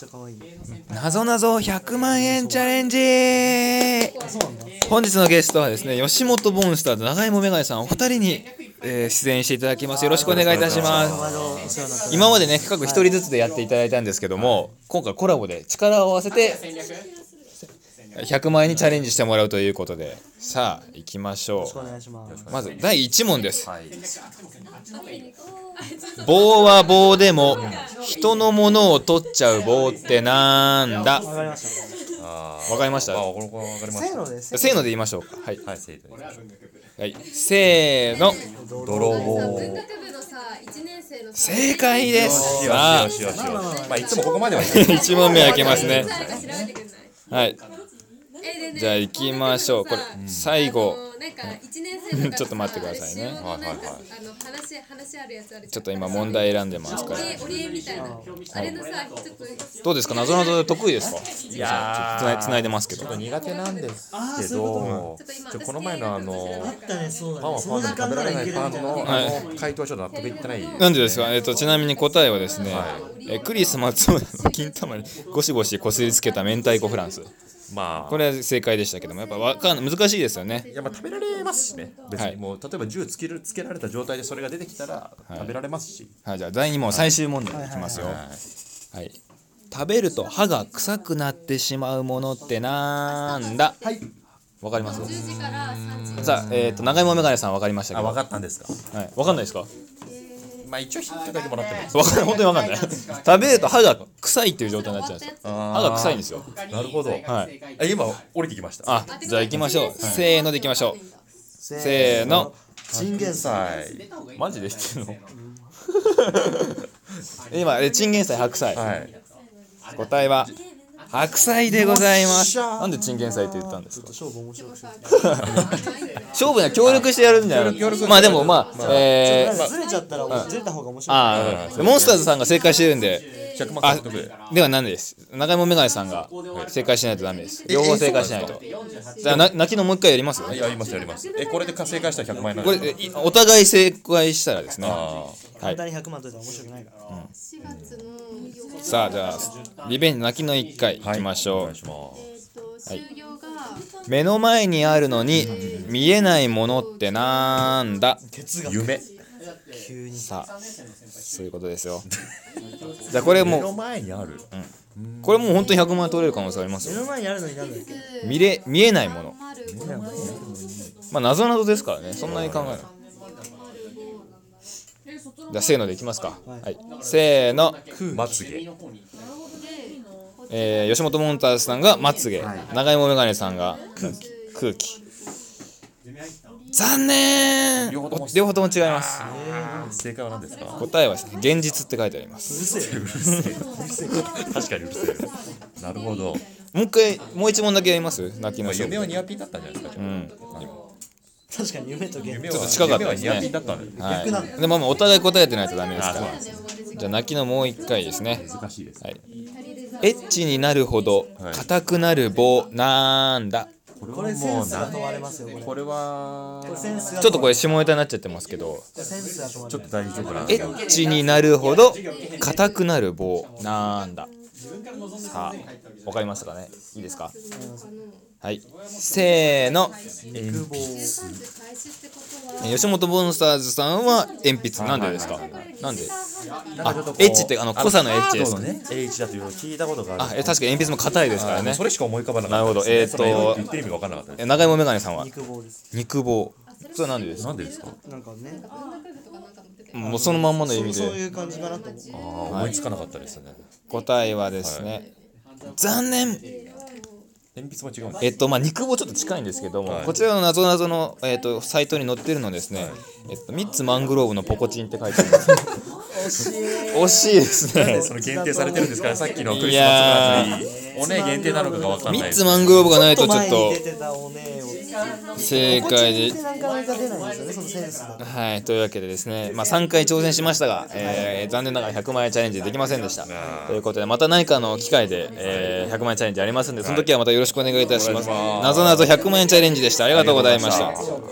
ちゃ可愛い。なぞなぞ100万円チャレンジ。本日のゲストはですね吉本ボンスターズ長芋メガネさんお二人に、えー出演していただきます。よろしくお願いいたします。今までね各一人ずつでやっていただいたんですけども、今回コラボで力を合わせて100万円にチャレンジしてもらうということで。さあ行きましょう。まず第1問です。はい。棒は棒でも人のものを取っちゃう棒ってなんだ？わかりましたあわかりました？あ、これこれわかりましせーのです。せーので言いましょうか。はい、た。はい、生徒に。はい、せーの泥棒。文学部の。さ1年生のさ正解です。よしよしよしよし。まあいつもここまでは。1問目開けますね。はい。じゃあ行きましょう。これ最後なんか一年生とかちょっと待ってくださいね。はいはいはい。はいあの話話あるやつあるちょっと今問題選んでますからオリエみたいな。あれのさちょっとどうですか？なぞなぞ得意ですか？いやつないつないでますけど。ちょっと苦手なんですけそういうこどちょっと今、ちょこの前のあのあったねそうだパンはパンで食べられないパンのあの回答はちょっと納得いってない。なんでですか、えっと、ちなみに答えはですね、はえクリス松村の金玉にゴシゴシこすりつけた明太子フランスまあ。これは正解でしたけどもやっぱわかん難しいですよね。いやまあ食べられますしね。別はい。にもう例えば銃つけるつけられた状態でそれが出てきたらい。食べられますし。はいじゃあ第2問最終問題いきますよ。はいはい食べると歯が臭くなってしまうものってなんだ？はい。わかります？10時から3時。さあえっ、と長芋メガネさんわかりましたけあ、ど分かったんですか？はい、わかんないですか？まあ一応ヒントだけもらってもいいです。わかんない。本当にわかんない。食べると歯が臭いっていう状態になっちゃうんですよ。か。歯が臭いんですよ。なるほど。はい。あ今降りてきました。あじゃあ行きましょう、せーので行きましょう。せせーの。チンゲン菜はい。マジで知ってるの？今えチンゲン菜白菜、はい。答えは？白菜でございます。なんでチンゲン菜って言ったんですか？勝負面白くしよ勝負には協力してやるんじゃないまあでもまあ、えーうなんかずれちゃったらずれた方が面白い。あーモンスターズさんが正解してるんで。100万あ獲得で。ではなんでです？長芋メガネさんが正解しないとダメです。両方正解しないと。じゃあな泣きのもう一回やります？やりますやります。えこれで正解したら100万円なんこですか？れいお互い正解したらですねあ簡単に100万取ったら面白くないから。4月のさあじゃあリベンジ泣きの一回い。あ。きましょう、いします。えっと終業が目の前にあるのに見えないものってなんだ？哲学。夢。急に。さあそういうことですよ。じゃあこれ目のもう前にある。これもう本当に100万円取れる可能性ありますよ。目の前にあるのになんだっけ見れ見えないもの。丸まあ謎々ですからね。そんなに考えないじゃあせーのでいきますか。はい。せーの。まつげ。えー吉本モンターズさんがまつげ。長芋メガネさんが空気。残念。両方とも。違います。正解は何ですか？答えはですね現実って書いてあります。うるせえ。よ確かにうるせえ。よ。なるほど。もう一回もう一問だけやります？泣きの夢はニアピンだったんじゃないですか。うん確かに夢と現実。ちょっと近かったですね。夢は。逆なんだ。はい。でもまあお互い答えてないとダメですから。じゃあ泣きのもう一回ですね。難しいです。はい。エッチになるほど硬くなる棒なんだ。これセンスが問われますよこれこれはちょっとこれ下ネタになっちゃってますけど。センスが問われるちょっと大丈夫な。んエ。ッチになるほど硬くなる棒なんださあわかりましたかね？いいですか？はい。せーの。肉棒開始ってことは吉本ボンスターズさんは鉛筆なんでですか？なんで？なんかちょっとこうエッチってあの濃さのエッチです。ね。H だというのを聞いたことがある。あえ確かに鉛筆も硬いですからね。それしか思い浮かばなかったなるほど。えって言ってる意味が分からなかった長芋メガネさんは？肉棒です。肉棒。それはなんでですか？なんでですか？なんかねもうそのまんまの意味で。そうそういう感じかなと思う。ああ思いつかなかったですね。答えはですね残念。鉛筆も違うんですえっとまあ肉棒ちょっと近いんですけども、はい。こちらの謎々の、えっとサイトに載ってるのですね、えっとミッツマングローブのポコチンって書いてあります。惜しい。惜しいですね。その限定されてるんですから さっきのクリスマスのやつにおね限定なのかが分かんミッないツマングローブがないとちょっ前にと出てたおねを正解ではいというわけでですね、まあ、3回挑戦しましたが、えー残念ながら100万円チャレンジできませんでした。ということでまた何かの機会で、えー100万円チャレンジありますんでその時はまたよろしくお願いいたします。なぞなぞ100万円チャレンジでした。ありがとうございました